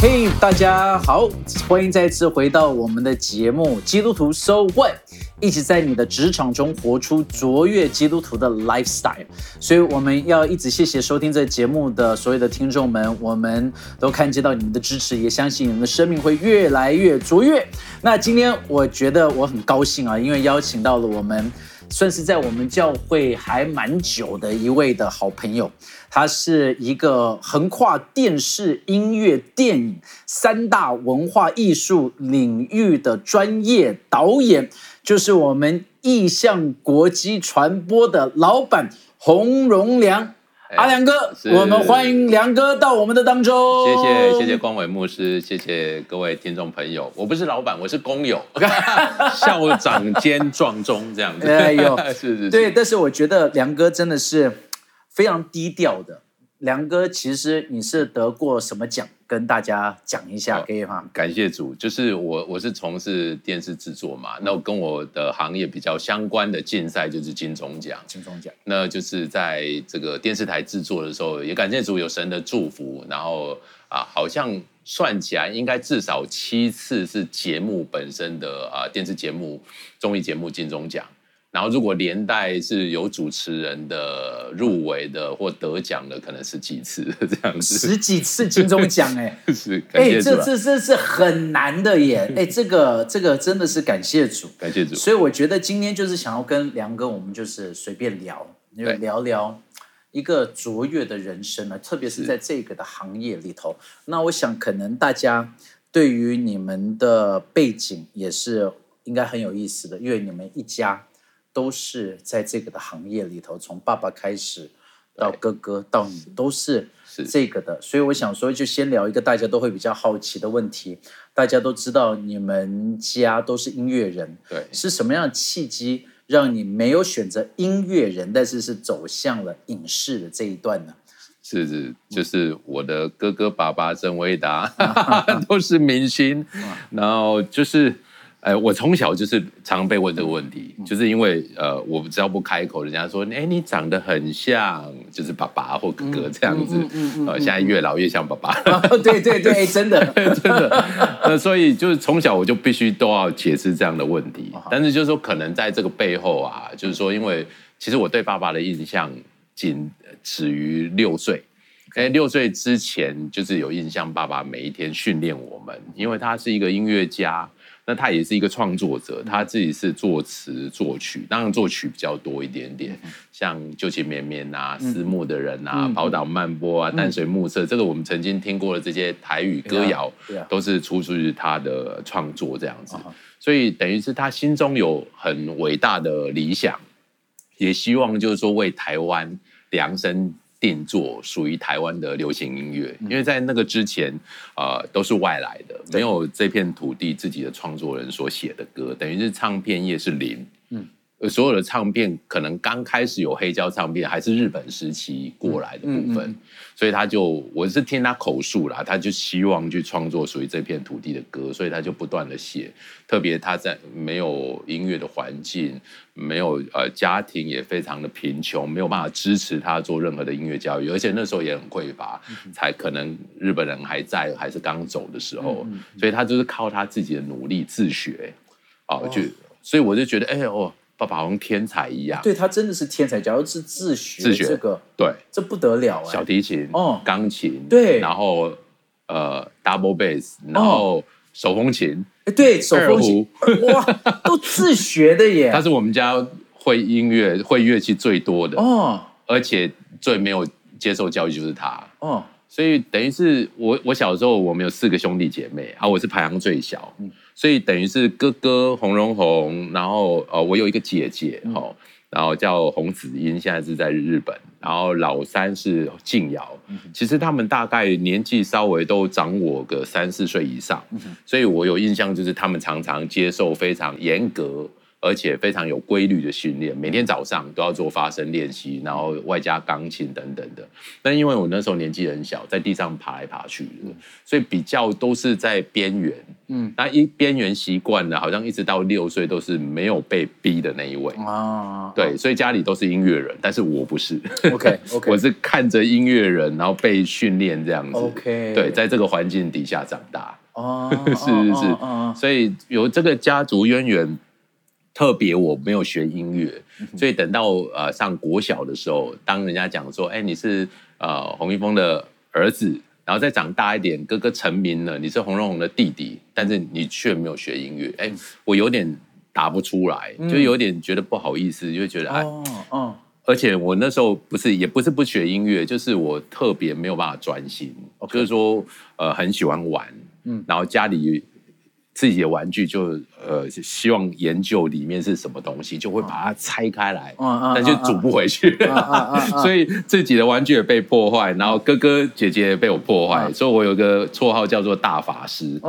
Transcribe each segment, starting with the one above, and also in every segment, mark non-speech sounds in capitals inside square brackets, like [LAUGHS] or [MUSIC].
嘿，大家好，欢迎再次回到我们的节目《基督徒 So What》，一起在你的职场中活出卓越基督徒的 lifestyle。所以我们要一直谢谢收听这节目的所有的听众们，我们都看见到你们的支持，也相信你们的生命会越来越卓越。那今天我觉得我很高兴啊，因为邀请到了我们。算是在我们教会还蛮久的一位的好朋友，他是一个横跨电视、音乐、电影三大文化艺术领域的专业导演，就是我们意向国际传播的老板洪荣良。阿良哥，我们欢迎良哥到我们的当中。谢谢谢谢光伟牧师，谢谢各位听众朋友。我不是老板，我是工友，校长兼壮中这样子。哎呦，[LAUGHS] 是是。对，但是我觉得良哥真的是非常低调的。良哥，其实你是得过什么奖？跟大家讲一下，可以吗？感谢主，就是我，我是从事电视制作嘛，那跟我的行业比较相关的竞赛就是金钟奖。金钟奖，那就是在这个电视台制作的时候，也感谢主有神的祝福，然后啊，好像算起来应该至少七次是节目本身的啊电视节目、综艺节目金钟奖。然后，如果连带是有主持人的入围的或得奖的，可能十几次 [LAUGHS] 这样子。十几次金钟奖，哎，[LAUGHS] 是，哎，这这这是很难的耶，哎，[LAUGHS] 这个这个真的是感谢主，感谢主。所以我觉得今天就是想要跟梁哥，我们就是随便聊，因为聊聊一个卓越的人生呢，特别是在这个的行业里头。那我想，可能大家对于你们的背景也是应该很有意思的，因为你们一家。都是在这个的行业里头，从爸爸开始到哥哥到你，都是这个的。所以我想说，就先聊一个大家都会比较好奇的问题。大家都知道你们家都是音乐人，对，是什么样的契机让你没有选择音乐人，但是是走向了影视的这一段呢？是是，就是我的哥哥爸爸郑伟达 [LAUGHS] 都是明星，然后就是。哎，我从小就是常被问这个问题，就是因为呃，我只要不开口，人家说，哎，你长得很像，就是爸爸或哥哥这样子。呃，现在越老越像爸爸。对对 [LAUGHS] 对，真的真的。那所以就是从小我就必须都要解释这样的问题。但是就是说，可能在这个背后啊，就是说，因为其实我对爸爸的印象仅止于六岁。哎，六岁之前就是有印象，爸爸每一天训练我们，因为他是一个音乐家。那他也是一个创作者，他自己是作词作曲，当然作曲比较多一点点，像旧情绵绵啊、思慕的人啊、宝岛漫波啊、淡水暮色，这个我们曾经听过的这些台语歌谣，都是出自于他的创作这样子。所以等于是他心中有很伟大的理想，也希望就是说为台湾量身。定做属于台湾的流行音乐，因为在那个之前，呃，都是外来的，没有这片土地自己的创作人所写的歌，等于是唱片业是零。所有的唱片可能刚开始有黑胶唱片，还是日本时期过来的部分，所以他就我是听他口述啦，他就希望去创作属于这片土地的歌，所以他就不断的写。特别他在没有音乐的环境，没有呃家庭也非常的贫穷，没有办法支持他做任何的音乐教育，而且那时候也很匮乏，才可能日本人还在还是刚走的时候，所以他就是靠他自己的努力自学，哦，就所以我就觉得，哎哦。爸爸好像天才一样，对他真的是天才。假如是自学，自学这个，对，这不得了。小提琴，哦，钢琴，对，然后呃，double bass，然后手风琴，哎，对，手风琴，哇，都自学的耶。[LAUGHS] 他是我们家会音乐、会乐器最多的哦，而且最没有接受教育就是他哦。所以等于是我，我小时候我们有四个兄弟姐妹啊，我是排行最小。所以等于是哥哥洪荣宏，然后呃，我有一个姐姐哈，然后叫洪子英，现在是在日本。然后老三是静瑶，其实他们大概年纪稍微都长我个三四岁以上，所以我有印象就是他们常常接受非常严格而且非常有规律的训练，每天早上都要做发声练习，然后外加钢琴等等的。但因为我那时候年纪很小，在地上爬来爬去的，所以比较都是在边缘。嗯，那一边缘习惯了，好像一直到六岁都是没有被逼的那一位啊。对，所以家里都是音乐人，但是我不是。OK OK，[LAUGHS] 我是看着音乐人，然后被训练这样子。OK，对，在这个环境底下长大。[LAUGHS] 哦，是是是，所以有这个家族渊源。特别我没有学音乐，所以等到呃上国小的时候，当人家讲说，哎，你是呃洪一峰的儿子，然后再长大一点，哥哥成名了，你是洪荣宏的弟弟，但是你却没有学音乐，哎，我有点答不出来，就有点觉得不好意思，就觉得哎，哦，而且我那时候不是也不是不学音乐，就是我特别没有办法专心，就是说呃很喜欢玩，嗯，然后家里。自己的玩具就呃希望研究里面是什么东西，就会把它拆开来，但就煮不回去，[LAUGHS] 所以自己的玩具也被破坏，然后哥哥姐姐也被我破坏，所以我有个绰号叫做大法师。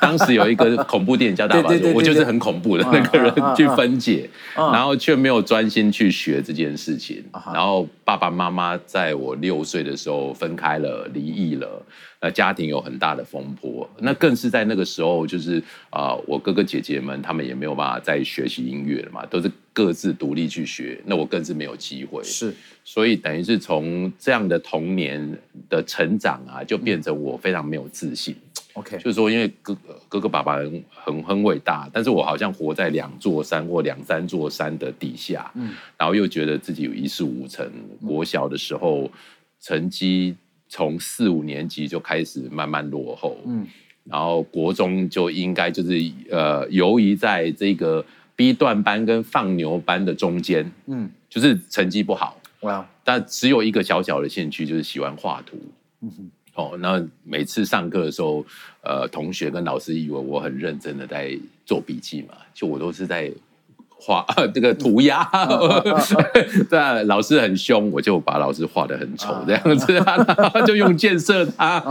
当时有一个恐怖电影叫大法师，[LAUGHS] 我就是很恐怖的那个人去分解，然后却没有专心去学这件事情。然后爸爸妈妈在我六岁的时候分开了，离异了。呃，家庭有很大的风波，那更是在那个时候，就是啊，我哥哥姐姐们他们也没有办法再学习音乐了嘛，都是各自独立去学，那我更是没有机会。是，所以等于是从这样的童年的成长啊，就变成我非常没有自信。OK，就是说，因为哥哥哥哥爸爸很很很伟大，但是我好像活在两座山或两三座山的底下，嗯，然后又觉得自己有一事无成。国小的时候成绩。从四五年级就开始慢慢落后，嗯，然后国中就应该就是呃游移在这个 B 段班跟放牛班的中间，嗯，就是成绩不好，哇，但只有一个小小的兴趣就是喜欢画图，嗯哼，哦，那每次上课的时候，呃，同学跟老师以为我很认真的在做笔记嘛，就我都是在。画 [LAUGHS] 这个涂鸦，[LAUGHS] 对，老师很凶，我就把老师画的很丑这样子，[LAUGHS] 就用建设他，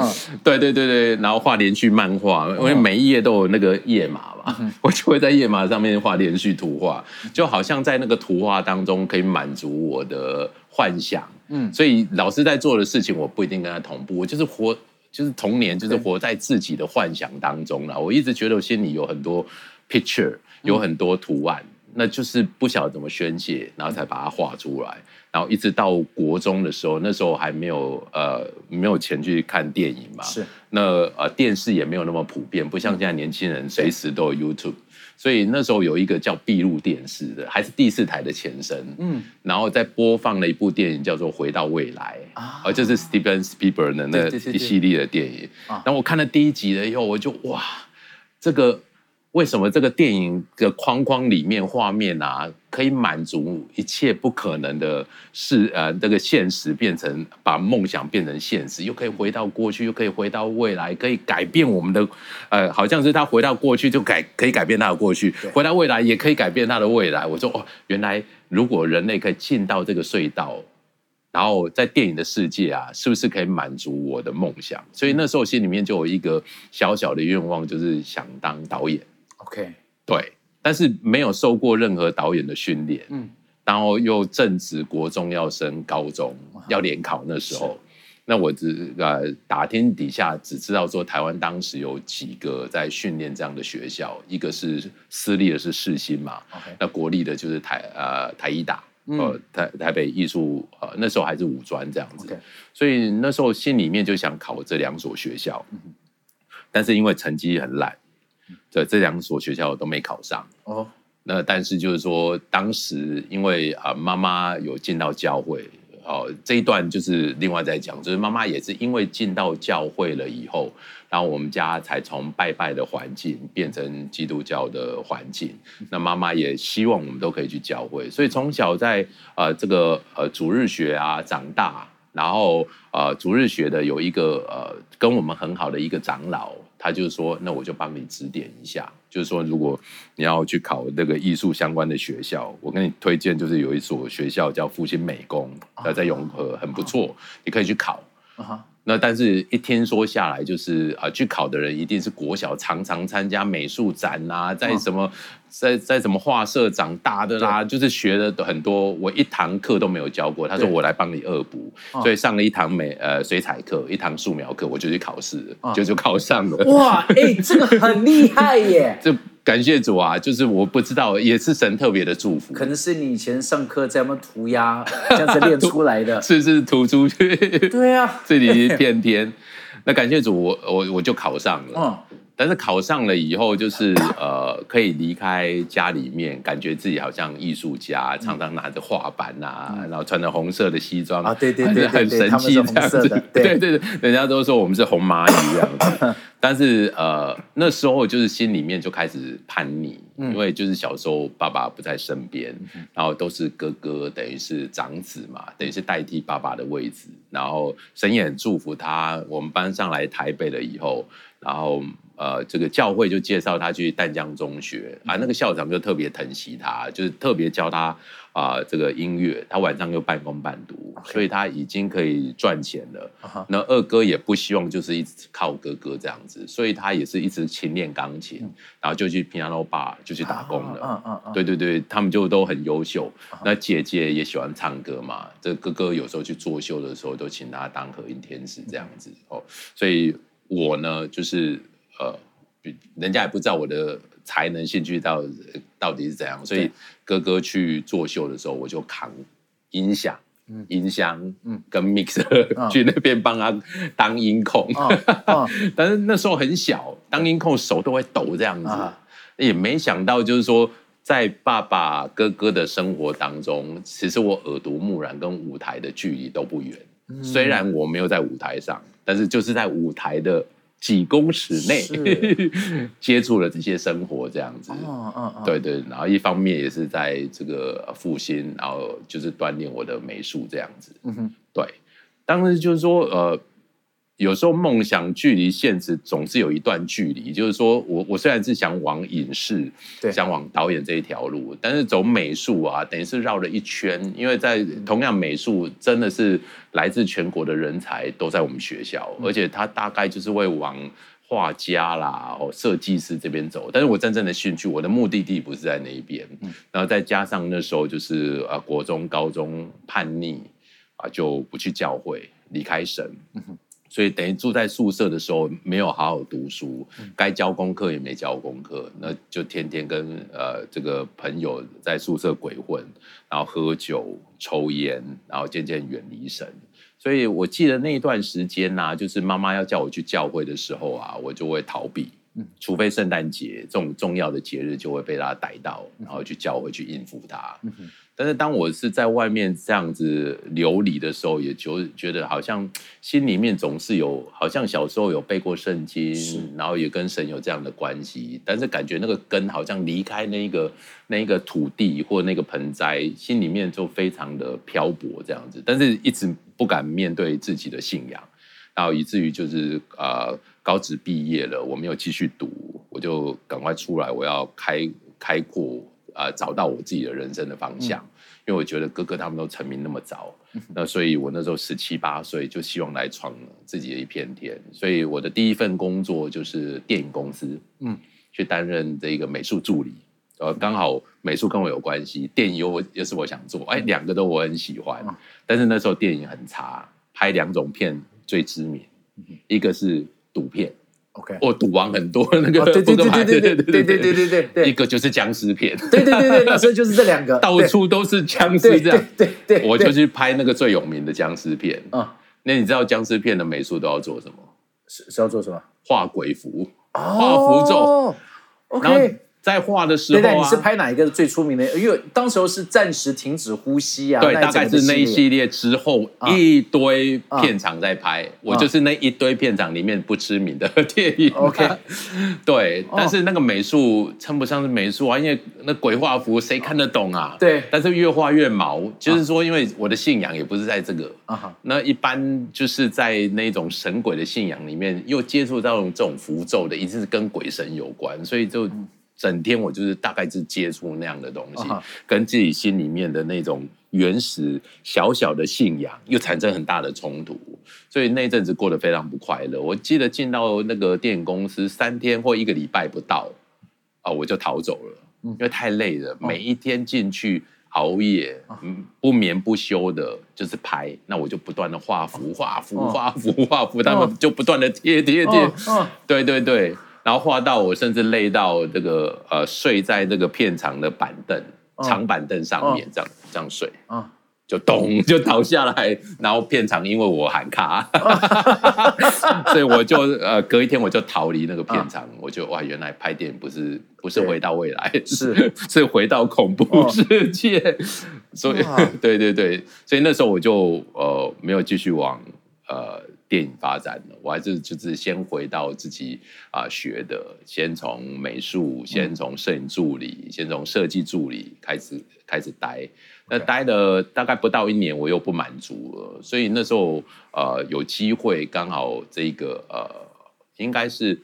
对对对对，然后画连续漫画，因为每一页都有那个页码嘛，我就会在页码上面画连续图画，就好像在那个图画当中可以满足我的幻想，嗯，所以老师在做的事情，我不一定跟他同步，我就是活，就是童年，就是活在自己的幻想当中了。我一直觉得我心里有很多 picture，有很多图案。那就是不晓得怎么宣泄，然后才把它画出来，然后一直到国中的时候，那时候还没有呃没有钱去看电影嘛，是。那呃电视也没有那么普遍，不像现在年轻人随时都有 YouTube，所以那时候有一个叫闭路电视的，还是第四台的前身，嗯，然后在播放了一部电影叫做《回到未来》啊，而这是 Steven Spielberg 的那一系列的电影，然后我看了第一集了以后，我就哇这个。为什么这个电影的框框里面画面啊，可以满足一切不可能的事？呃，这个现实变成把梦想变成现实，又可以回到过去，又可以回到未来，可以改变我们的呃，好像是他回到过去就改可以改变他的过去，回到未来也可以改变他的未来。我说哦，原来如果人类可以进到这个隧道，然后在电影的世界啊，是不是可以满足我的梦想？所以那时候心里面就有一个小小的愿望，就是想当导演。OK，对，但是没有受过任何导演的训练，嗯，然后又正值国中要升高中要联考那时候，那我只呃打听底下只知道说台湾当时有几个在训练这样的学校，一个是私立的是世新嘛，OK，那国立的就是台呃台医大，呃台台北艺术呃那时候还是五专这样子，所以那时候心里面就想考这两所学校，但是因为成绩很烂。这这两所学校都没考上哦。那但是就是说，当时因为啊，妈妈有进到教会，哦，这一段就是另外再讲。就是妈妈也是因为进到教会了以后，然后我们家才从拜拜的环境变成基督教的环境。那妈妈也希望我们都可以去教会，所以从小在呃这个呃主日学啊长大，然后呃主日学的有一个呃跟我们很好的一个长老。他就是说，那我就帮你指点一下。就是说，如果你要去考那个艺术相关的学校，我跟你推荐，就是有一所学校叫复兴美工，在永和，很不错，你可以去考。那但是一听说下来，就是啊，去考的人一定是国小常常参加美术展啊，在什么在在什么画社长大的啦，就是学的很多，我一堂课都没有教过。他说我来帮你恶补，所以上了一堂美呃水彩课，一堂素描课，我就去考试，就就考上了。哇，哎，这个很厉害耶！[LAUGHS] 这。感谢主啊，就是我不知道，也是神特别的祝福。可能是你以前上课在那涂鸦，这样子练出来的。[LAUGHS] 是是涂出去。对啊，这里一片 [LAUGHS] 天。那感谢主，我我我就考上了。嗯。但是考上了以后，就是呃，可以离开家里面，感觉自己好像艺术家，常常拿着画板呐，然后穿着红色的西装啊，对对对，很神气这样子。对对对，人家都说我们是红蚂蚁这样子。[LAUGHS] 但是呃，那时候就是心里面就开始叛逆，因为就是小时候爸爸不在身边，然后都是哥哥，等于是长子嘛，等于是代替爸爸的位置。然后神也很祝福他，我们搬上来台北了以后，然后。呃，这个教会就介绍他去淡江中学啊，那个校长就特别疼惜他，就是特别教他啊这个音乐。他晚上又半工半读，所以他已经可以赚钱了。那二哥也不希望就是一直靠哥哥这样子，所以他也是一直勤练钢琴，然后就去平安楼吧就去打工了。嗯嗯嗯，对对对，他们就都很优秀。那姐姐也喜欢唱歌嘛，这哥哥有时候去作秀的时候都请他当和音天使这样子哦。所以我呢就是。呃，人家也不知道我的才能、兴趣到到底是怎样，所以哥哥去作秀的时候，我就扛音响、音箱、嗯，跟 mixer [LAUGHS] 去那边帮他当音控。[LAUGHS] 但是那时候很小，当音控手都会抖这样子，也没想到就是说，在爸爸、哥哥的生活当中，其实我耳濡目染，跟舞台的距离都不远。虽然我没有在舞台上，但是就是在舞台的。几公尺内 [LAUGHS] 接触了这些生活，这样子，嗯嗯嗯，对对，然后一方面也是在这个复兴，然后就是锻炼我的美术这样子，嗯哼，对，当时就是说，呃。有时候梦想距离现实总是有一段距离，就是说我我虽然是想往影视，想往导演这一条路，但是走美术啊，等于是绕了一圈，因为在同样美术真的是来自全国的人才都在我们学校，而且他大概就是会往画家啦、哦设计师这边走，但是我真正的兴趣，我的目的地不是在那一边，然后再加上那时候就是啊国中、高中叛逆啊，就不去教会，离开神。所以等于住在宿舍的时候，没有好好读书，该交功课也没交功课，那就天天跟呃这个朋友在宿舍鬼混，然后喝酒抽烟，然后渐渐远离神。所以我记得那一段时间呐，就是妈妈要叫我去教会的时候啊，我就会逃避，除非圣诞节这种重要的节日，就会被他逮到，然后去教会去应付他。但是当我是在外面这样子流离的时候，也就觉得好像心里面总是有，好像小时候有背过圣经，然后也跟神有这样的关系，但是感觉那个根好像离开那个那一个土地或那个盆栽，心里面就非常的漂泊这样子，但是一直不敢面对自己的信仰，然后以至于就是呃高职毕业了，我没有继续读，我就赶快出来，我要开开阔。呃，找到我自己的人生的方向，因为我觉得哥哥他们都成名那么早，那所以我那时候十七八岁就希望来闯自己的一片天，所以我的第一份工作就是电影公司，嗯，去担任这个美术助理，呃，刚好美术跟我有关系，电影又又是我想做，哎，两个都我很喜欢，但是那时候电影很差，拍两种片最知名，一个是赌片。OK，我赌王很多那个，对对对对对对对对对对对，一个就是僵尸片，对对对对，那时候就是这两个，[LAUGHS] 到处都是僵尸这样，对对，我就去拍那个最有名的僵尸片。啊，那你知道僵尸片的美术都要做什么？是是要做什么？画鬼符，画符咒。OK。在画的时候啊，你是拍哪一个最出名的？因为当时候是暂时停止呼吸啊。对，大概是那一系列之后一堆片场在拍，我就是那一堆片场里面不知名的电影。OK，[LAUGHS] 对，但是那个美术称不上是美术啊，因为那鬼画符谁看得懂啊？对，但是越画越毛，就是说，因为我的信仰也不是在这个啊。那一般就是在那种神鬼的信仰里面，又接触到这种符咒的，一定是跟鬼神有关，所以就。整天我就是大概是接触那样的东西，跟自己心里面的那种原始小小的信仰又产生很大的冲突，所以那阵子过得非常不快乐。我记得进到那个电影公司三天或一个礼拜不到，啊，我就逃走了，因为太累了，每一天进去。熬夜，嗯，不眠不休的，就是拍。那我就不断的画幅，画幅，画幅，画幅，他们就不断的贴贴贴。对对对，然后画到我甚至累到这个呃，睡在这个片场的板凳、长板凳上面，这样这样睡。就咚 [LAUGHS] 就倒下来，然后片场因为我喊卡，[LAUGHS] 所以我就呃隔一天我就逃离那个片场，我就哇原来拍电影不是不是回到未来，是。[LAUGHS] 是回到恐怖世界，所以对对对，所以那时候我就呃没有继续往呃电影发展的，我还是就是先回到自己啊学的，先从美术，先从摄影助理，先从设计助理开始开始待。那待了大概不到一年，我又不满足了，所以那时候呃有机会，刚好这个呃应该是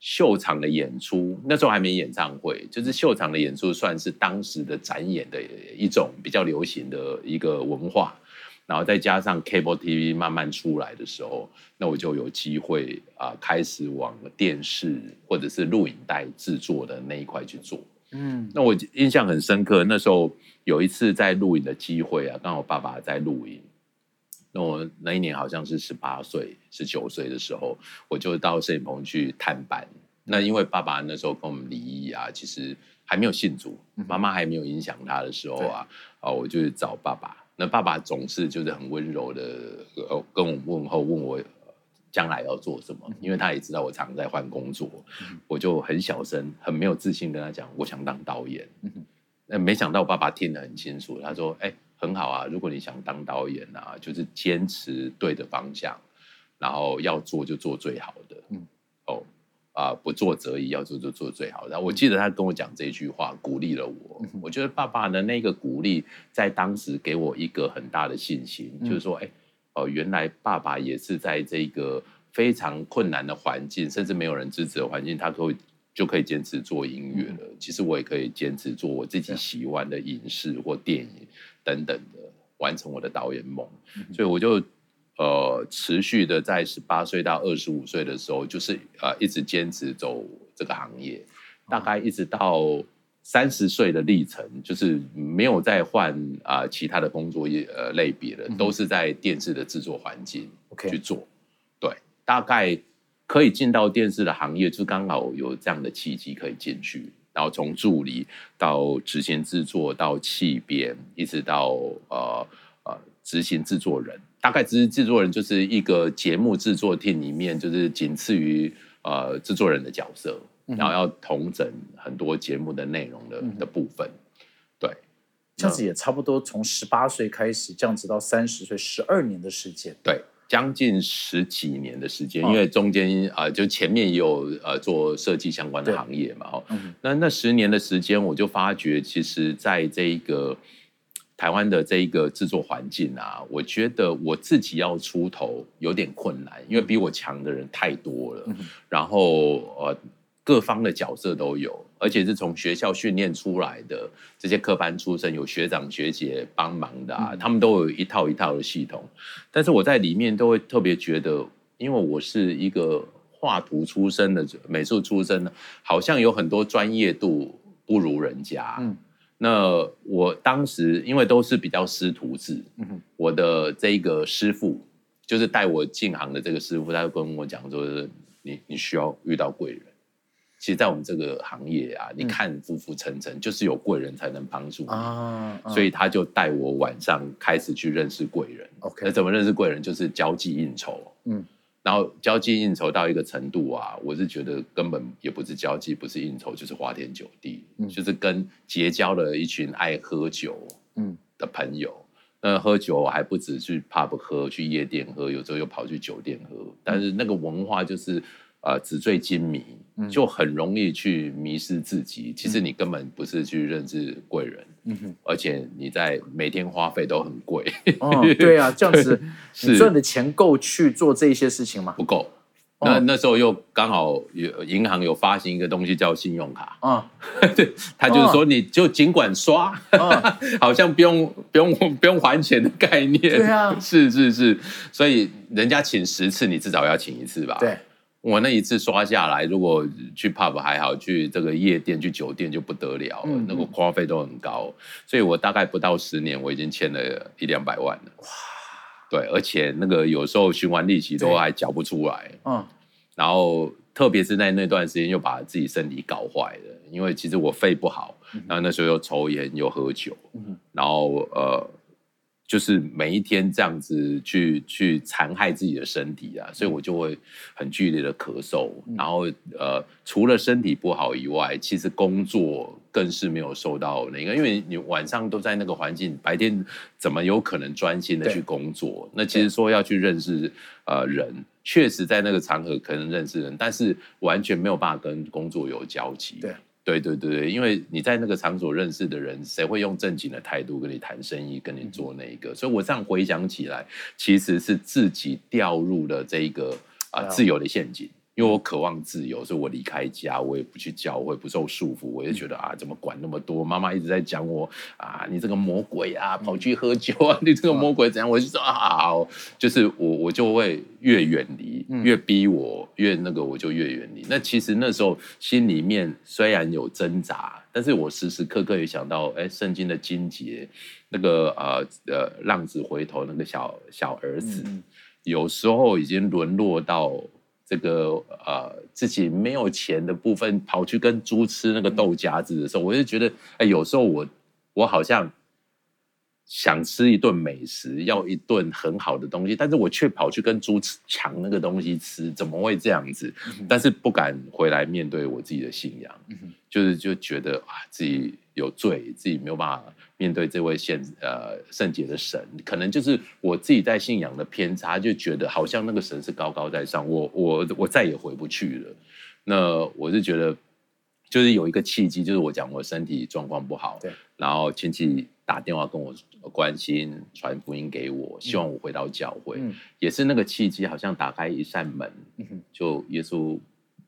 秀场的演出，那时候还没演唱会，就是秀场的演出算是当时的展演的一种比较流行的一个文化，然后再加上 cable TV 慢慢出来的时候，那我就有机会啊开始往电视或者是录影带制作的那一块去做。嗯，那我印象很深刻，那时候。有一次在录影的机会啊，刚好爸爸在录影，那我那一年好像是十八岁、十九岁的时候，我就到摄影棚去探班。那因为爸爸那时候跟我们离异啊，其实还没有信主，妈妈还没有影响他的时候啊，啊，我就找爸爸。那爸爸总是就是很温柔的跟我问候，问我将来要做什么，因为他也知道我常在换工作，我就很小声、很没有自信跟他讲，我想当导演。那没想到我爸爸听得很清楚，他说：“哎，很好啊，如果你想当导演啊，就是坚持对的方向，然后要做就做最好的。啊，不做则已，要做就做最好的。我记得他跟我讲这句话，鼓励了我。我觉得爸爸的那个鼓励，在当时给我一个很大的信心，就是说，哎，哦，原来爸爸也是在这个非常困难的环境，甚至没有人支持的环境，他会。”就可以坚持做音乐了。其实我也可以坚持做我自己喜欢的影视或电影等等的，完成我的导演梦。所以我就呃持续的在十八岁到二十五岁的时候，就是呃一直坚持走这个行业，大概一直到三十岁的历程，就是没有再换啊其他的工作业呃类别了，都是在电视的制作环境去做。对，大概。可以进到电视的行业，就刚好有这样的契机可以进去，然后从助理到执行制作，到气编，一直到呃呃执行制作人。大概只是制作人就是一个节目制作厅里面，就是仅次于呃制作人的角色，然后要统整很多节目的内容的的部分。对，这样子也差不多从十八岁开始，这样子到三十岁，十二年的时间。对。将近十几年的时间，因为中间啊，就前面也有呃做设计相关的行业嘛，哦，那那十年的时间，我就发觉，其实在这一个台湾的这一个制作环境啊，我觉得我自己要出头有点困难，因为比我强的人太多了，然后呃。各方的角色都有，而且是从学校训练出来的这些科班出身，有学长学姐帮忙的啊，他们都有一套一套的系统。但是我在里面都会特别觉得，因为我是一个画图出身的美术出身的，好像有很多专业度不如人家。嗯，那我当时因为都是比较师徒制，嗯我的这个师傅就是带我进行的这个师傅，他就跟我讲说，你你需要遇到贵人。其实，在我们这个行业啊，你看浮浮沉沉，就是有贵人才能帮助你啊。所以他就带我晚上开始去认识贵人。OK，那怎么认识贵人？就是交际应酬。嗯，然后交际应酬到一个程度啊，我是觉得根本也不是交际，不是应酬，就是花天酒地，就是跟结交了一群爱喝酒嗯的朋友。那喝酒还不止去 pub 喝，去夜店喝，有时候又跑去酒店喝。但是那个文化就是。呃，纸醉金迷，就很容易去迷失自己。其实你根本不是去认识贵人，而且你在每天花费都很贵。哦，对啊，这样子，[LAUGHS] 你赚的钱够去做这些事情吗？不够，那那时候又刚好有银行有发行一个东西叫信用卡，嗯，[LAUGHS] 对，他就是说你就尽管刷，[LAUGHS] 好像不用不用不用还钱的概念。对啊，是是是，所以人家请十次，你至少要请一次吧？对，我那一次刷下来，如果去 pub 还好，去这个夜店、去酒店就不得了了，那个花费都很高，所以我大概不到十年，我已经欠了一两百万了。哇！对，而且那个有时候循环利息都还缴不出来，嗯，然后特别是在那段时间又把自己身体搞坏了，因为其实我肺不好，然后那时候又抽烟又喝酒，然后呃。就是每一天这样子去去残害自己的身体啊，所以我就会很剧烈的咳嗽，然后呃，除了身体不好以外，其实工作更是没有受到那个，因为你晚上都在那个环境，白天怎么有可能专心的去工作？那其实说要去认识呃人，确实在那个场合可能认识人，但是完全没有办法跟工作有交集。对。对对对对，因为你在那个场所认识的人，谁会用正经的态度跟你谈生意，跟你做那个？所以我这样回想起来，其实是自己掉入了这一个啊自由的陷阱。因为我渴望自由，所以我离开家，我也不去教会，不受束缚。我就觉得啊，怎么管那么多？妈妈一直在讲我啊，你这个魔鬼啊，跑去喝酒啊，你这个魔鬼怎样？我就说啊，就是我我就会越远离，越逼我越那个，我就越远离。那其实那时候心里面虽然有挣扎，但是我时时刻刻也想到，哎，圣经的经节，那个呃呃浪子回头那个小小儿子，有时候已经沦落到。这个呃，自己没有钱的部分，跑去跟猪吃那个豆荚子的时候，我就觉得，哎，有时候我我好像想吃一顿美食，要一顿很好的东西，但是我却跑去跟猪吃抢那个东西吃，怎么会这样子？但是不敢回来面对我自己的信仰，就是就觉得啊，自己有罪，自己没有办法。面对这位现呃圣洁的神，可能就是我自己在信仰的偏差，就觉得好像那个神是高高在上，我我我再也回不去了。那我是觉得，就是有一个契机，就是我讲我身体状况不好，对，然后亲戚打电话跟我关心，传福音给我，希望我回到教会，也是那个契机，好像打开一扇门，就耶稣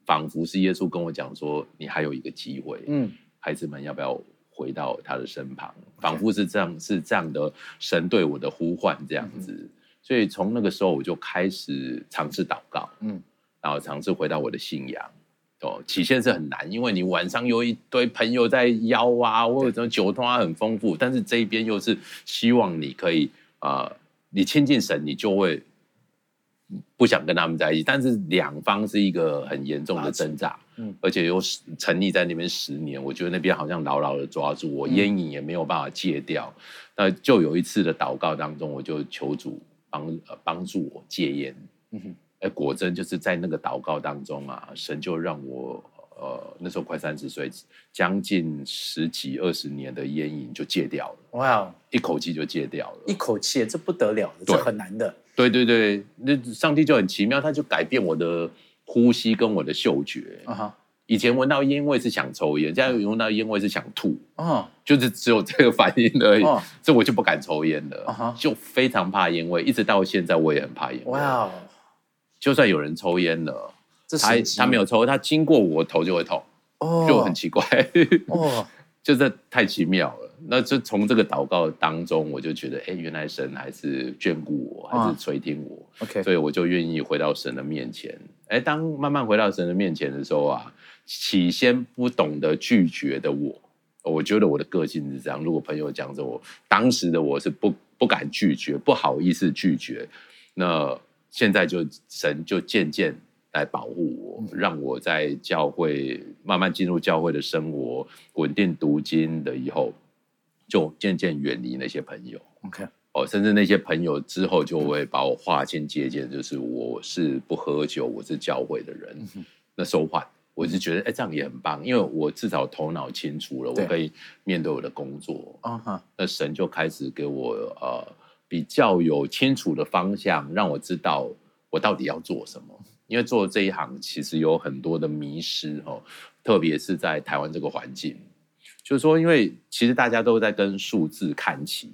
仿佛是耶稣跟我讲说，你还有一个机会，嗯，孩子们要不要？回到他的身旁，仿佛是这样，是这样的神对我的呼唤这样子，所以从那个时候我就开始尝试祷告，嗯，然后尝试回到我的信仰。哦，起先是很难，因为你晚上有一堆朋友在邀啊，或者什么酒托啊很丰富，但是这一边又是希望你可以啊，你亲近神，你就会。不想跟他们在一起，但是两方是一个很严重的挣扎，嗯，而且又沉溺在那边十年，我觉得那边好像牢牢的抓住我，烟瘾也没有办法戒掉。那就有一次的祷告当中，我就求主帮呃帮助我戒烟，嗯哼，哎，果真就是在那个祷告当中啊，神就让我呃那时候快三十岁，将近十几二十年的烟瘾就戒掉了，哇，一口气就戒掉了，一口气这不得了，这很难的。对对对，那上帝就很奇妙，他就改变我的呼吸跟我的嗅觉。啊哈，以前闻到烟味是想抽烟，现在闻到烟味是想吐。哦，就是只有这个反应而已。这我就不敢抽烟了。就非常怕烟味，一直到现在我也很怕烟味。哇，就算有人抽烟了，他他没有抽，他经过我头就会痛。哦，就很奇怪。哦，[LAUGHS] 就这太奇妙了。那就从这个祷告当中，我就觉得，哎，原来神还是眷顾我，还是垂听我。OK，所以我就愿意回到神的面前。哎，当慢慢回到神的面前的时候啊，起先不懂得拒绝的我，我觉得我的个性是这样。如果朋友讲着我，当时的我是不不敢拒绝，不好意思拒绝。那现在就神就渐渐来保护我，让我在教会慢慢进入教会的生活，稳定读经的以后。就渐渐远离那些朋友，OK，哦，甚至那些朋友之后就会把我划清界限，就是我是不喝酒，我是教会的人。那收换，我是觉得，哎，这样也很棒，因为我至少头脑清楚了，我可以面对我的工作。啊哈，那神就开始给我呃比较有清楚的方向，让我知道我到底要做什么。因为做这一行其实有很多的迷失哦，特别是在台湾这个环境。就是说，因为其实大家都在跟数字看齐，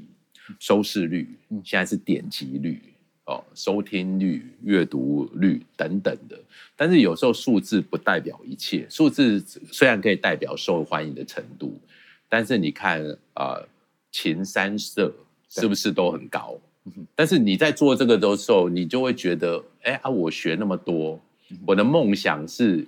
收视率现在是点击率哦，收听率、阅读率等等的。但是有时候数字不代表一切，数字虽然可以代表受欢迎的程度，但是你看啊，秦三色是不是都很高？但是你在做这个的时候，你就会觉得，哎啊，我学那么多，我的梦想是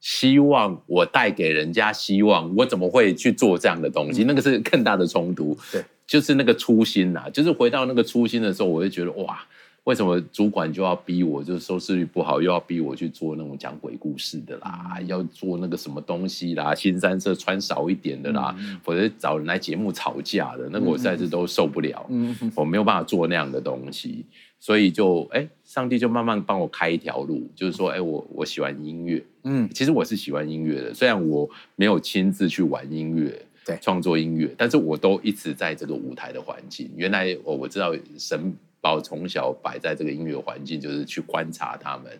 希望我带给人家希望，我怎么会去做这样的东西？那个是更大的冲突。对，就是那个初心呐，就是回到那个初心的时候，我就觉得哇。为什么主管就要逼我？就是收视率不好，又要逼我去做那种讲鬼故事的啦，要做那个什么东西啦，新三色穿少一点的啦，或者找人来节目吵架的，那个我实在是都受不了。嗯，我没有办法做那样的东西，所以就哎，上帝就慢慢帮我开一条路，就是说，哎，我我喜欢音乐，嗯，其实我是喜欢音乐的，虽然我没有亲自去玩音乐，对，创作音乐，但是我都一直在这个舞台的环境。原来我我知道神。把我从小摆在这个音乐环境，就是去观察他们，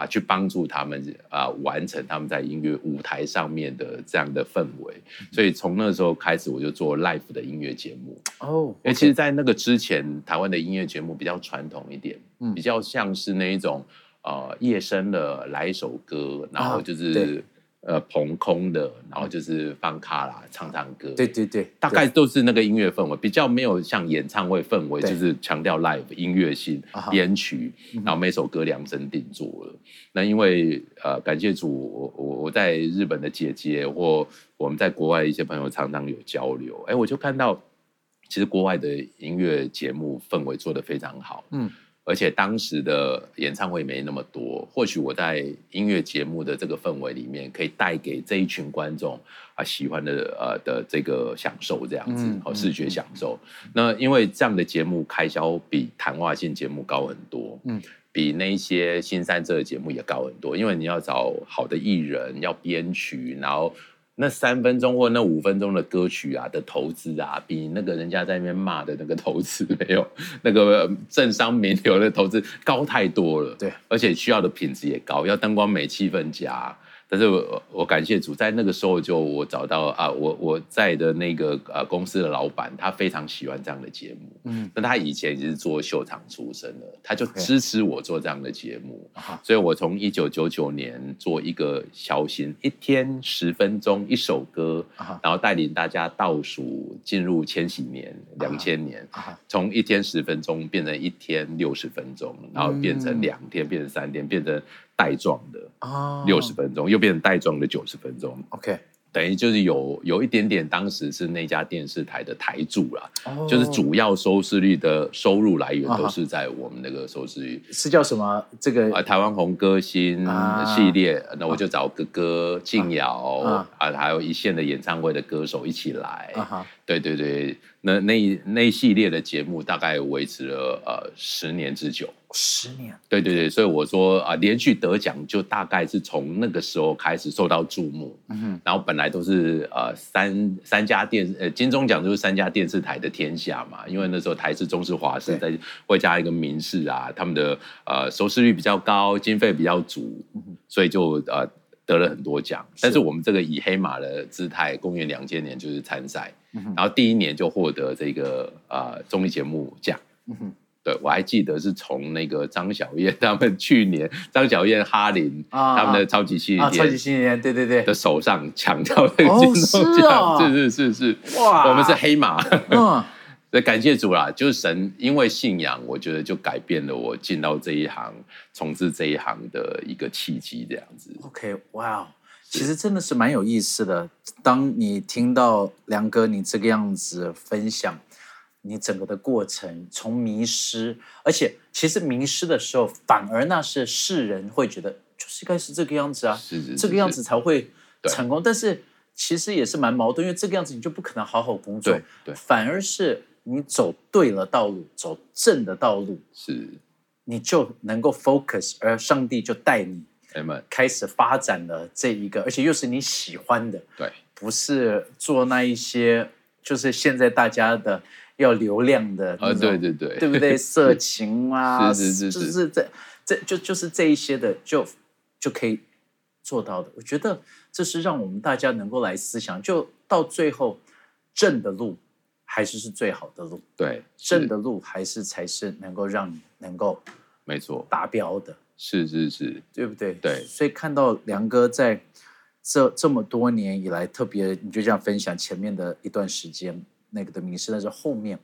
啊，去帮助他们啊，完成他们在音乐舞台上面的这样的氛围。所以从那时候开始，我就做 live 的音乐节目。哦，因为其实，在那个之前，台湾的音乐节目比较传统一点，比较像是那一种呃夜深了来一首歌，然后就是。呃，棚空的，然后就是放卡拉唱唱歌，对对对，大概都是那个音乐氛围，比较没有像演唱会氛围，就是强调 live 音乐性编曲，然后每首歌量身定做了。那因为呃，感谢主，我我我在日本的姐姐或我们在国外一些朋友常常有交流，哎，我就看到其实国外的音乐节目氛围做得非常好，嗯。而且当时的演唱会没那么多，或许我在音乐节目的这个氛围里面，可以带给这一群观众啊喜欢的呃的这个享受，这样子哦视觉享受。那因为这样的节目开销比谈话性节目高很多，嗯，比那些新三色的节目也高很多，因为你要找好的艺人，要编曲，然后。那三分钟或那五分钟的歌曲啊的投资啊，比那个人家在那边骂的那个投资没有那个政商名流的投资高太多了。对，而且需要的品质也高，要灯光美、气氛佳。但是我我感谢主，在那个时候就我找到啊，我我在的那个呃公司的老板，他非常喜欢这样的节目。嗯，那他以前也是做秀场出身的，他就支持我做这样的节目。所以我从一九九九年做一个小型，一天十分钟一首歌，然后带领大家倒数进入千禧年两千年，从一天十分钟变成一天六十分钟，然后变成两天，变成三天，变成。带状的啊，六十分钟又变成带状的九十分钟。OK，等于就是有有一点点，当时是那家电视台的台柱啦，就是主要收视率的收入来源都是在我们那个收视率是叫什么？这个啊，台湾红歌星系列，那我就找哥哥静瑶啊，还有一线的演唱会的歌手一起来。对对对，那那那一系列的节目大概维持了呃十年之久。十年，对对对，所以我说啊，连续得奖就大概是从那个时候开始受到注目。嗯哼，然后本来都是呃三三家电呃金钟奖就是三家电视台的天下嘛，因为那时候台视、中视、华视再会加一个民视啊，他们的呃收视率比较高，经费比较足，所以就呃得了很多奖。但是我们这个以黑马的姿态，公元两千年就是参赛，然后第一年就获得这个呃综艺节目奖。嗯。对，我还记得是从那个张小燕他们去年 [LAUGHS] 张小燕、哈林他们的超级新人、啊，超级星期天，对对对，的手上抢到那个金钟奖，是是是是，哇，我们是黑马，嗯，[LAUGHS] 对，感谢主啦，就是神，因为信仰，我觉得就改变了我进到这一行、从事这一行的一个契机，这样子。OK，哇，其实真的是蛮有意思的。当你听到梁哥你这个样子分享。你整个的过程从迷失，而且其实迷失的时候，反而那是世人会觉得就是应该是这个样子啊，这个样子才会成功。但是其实也是蛮矛盾，因为这个样子你就不可能好好工作，对，反而是你走对了道路，走正的道路，是，你就能够 focus，而上帝就带你开始发展了这一个，而且又是你喜欢的，对，不是做那一些就是现在大家的。要流量的啊，对对对，对不对？[LAUGHS] 色情啊，是是是，就是这这就就是这一些的，就就可以做到的。我觉得这是让我们大家能够来思想，就到最后正的路还是是最好的路，对，正的路还是才是能够让你能够没错。达标的，是是是，对不对？对，所以看到梁哥在这这么多年以来，特别你就这样分享前面的一段时间那个的名师，但是后面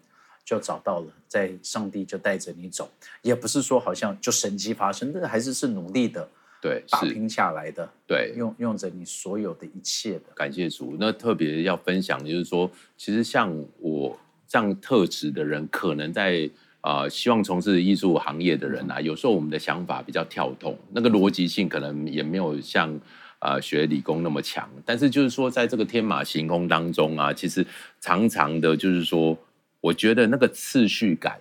就找到了，在上帝就带着你走，也不是说好像就神迹发生，那还是是努力的。对，打拼下来的，对，用用着你所有的一切的，感谢主。那特别要分享，就是说，其实像我这样特质的人，可能在啊，希望从事艺术行业的人啊，有时候我们的想法比较跳动，那个逻辑性可能也没有像啊学理工那么强。但是就是说，在这个天马行空当中啊，其实常常的，就是说，我觉得那个次序感。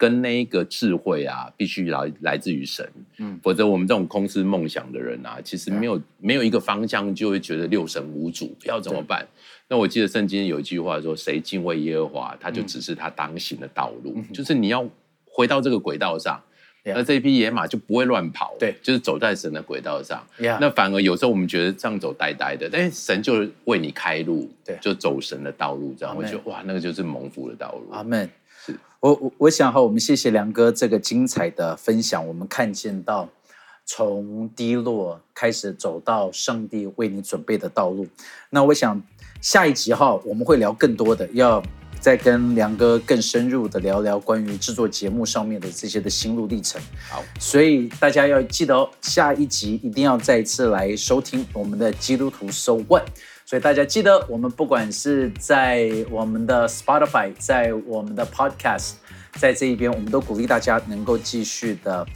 跟那个智慧啊，必须来来自于神，嗯，否则我们这种空思梦想的人啊，其实没有没有一个方向，就会觉得六神无主，要怎么办？那我记得圣经有一句话说：“谁敬畏耶和华，他就只是他当行的道路。”就是你要回到这个轨道上，那这匹野马就不会乱跑，对，就是走在神的轨道上。那反而有时候我们觉得这样走呆呆的，但是神就为你开路，对，就走神的道路，这样我觉得哇，那个就是蒙福的道路。阿门。我我我想哈，我们谢谢梁哥这个精彩的分享。我们看见到从低落开始走到上帝为你准备的道路。那我想下一集哈，我们会聊更多的，要再跟梁哥更深入的聊聊关于制作节目上面的这些的心路历程。好，所以大家要记得哦，下一集一定要再次来收听我们的基督徒 So What。所以大家记得，我们不管是在我们的 Spotify，在我们的 Podcast，在这一边，我们都鼓励大家能够继续的，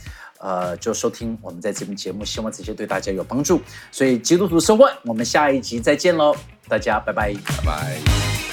呃，就收听我们在这边节目，希望这些对大家有帮助。所以基督徒收问，我们下一集再见喽，大家拜拜，拜拜。